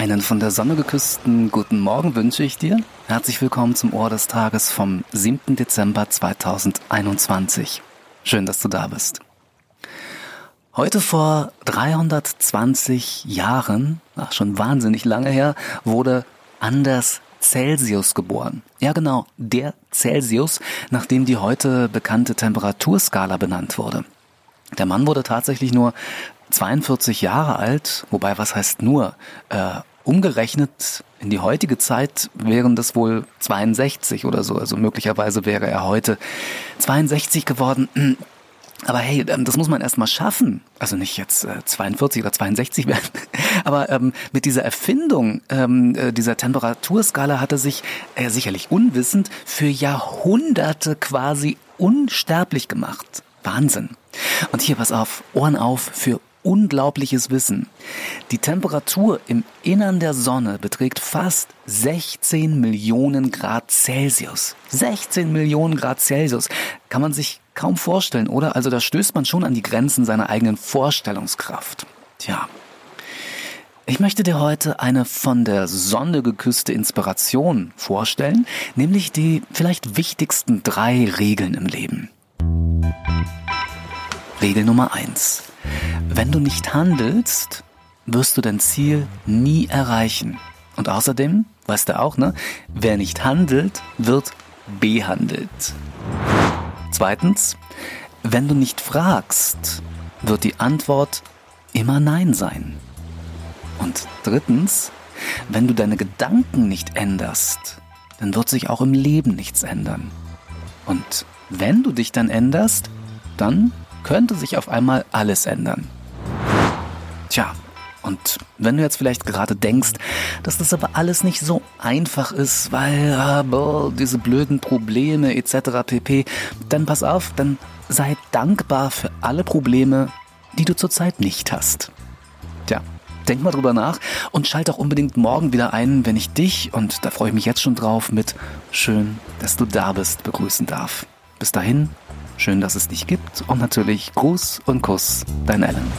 Einen von der Sonne geküssten guten Morgen wünsche ich dir. Herzlich willkommen zum Ohr des Tages vom 7. Dezember 2021. Schön, dass du da bist. Heute vor 320 Jahren, ach schon wahnsinnig lange her, wurde Anders Celsius geboren. Ja genau, der Celsius, nach dem die heute bekannte Temperaturskala benannt wurde. Der Mann wurde tatsächlich nur 42 Jahre alt, wobei was heißt nur? Äh, umgerechnet in die heutige Zeit wären das wohl 62 oder so. Also möglicherweise wäre er heute 62 geworden. Aber hey, ähm, das muss man erstmal schaffen. Also nicht jetzt äh, 42 oder 62 werden. Aber ähm, mit dieser Erfindung ähm, äh, dieser Temperaturskala hat er sich äh, sicherlich unwissend für Jahrhunderte quasi unsterblich gemacht. Wahnsinn. Und hier pass auf, Ohren auf für unglaubliches Wissen. Die Temperatur im Innern der Sonne beträgt fast 16 Millionen Grad Celsius. 16 Millionen Grad Celsius. Kann man sich kaum vorstellen, oder? Also da stößt man schon an die Grenzen seiner eigenen Vorstellungskraft. Tja. Ich möchte dir heute eine von der Sonne geküsste Inspiration vorstellen, nämlich die vielleicht wichtigsten drei Regeln im Leben. Regel Nummer eins: Wenn du nicht handelst, wirst du dein Ziel nie erreichen. Und außerdem, weißt du auch, ne? Wer nicht handelt, wird behandelt. Zweitens, wenn du nicht fragst, wird die Antwort immer Nein sein. Und drittens, wenn du deine Gedanken nicht änderst, dann wird sich auch im Leben nichts ändern. Und wenn du dich dann änderst, dann könnte sich auf einmal alles ändern. Tja, und wenn du jetzt vielleicht gerade denkst, dass das aber alles nicht so einfach ist, weil ah, boah, diese blöden Probleme etc. pp, dann pass auf, dann sei dankbar für alle Probleme, die du zurzeit nicht hast. Tja, denk mal drüber nach und schalt auch unbedingt morgen wieder ein, wenn ich dich, und da freue ich mich jetzt schon drauf, mit Schön, dass du da bist, begrüßen darf. Bis dahin, Schön, dass es dich gibt und natürlich Gruß und Kuss, dein Ellen.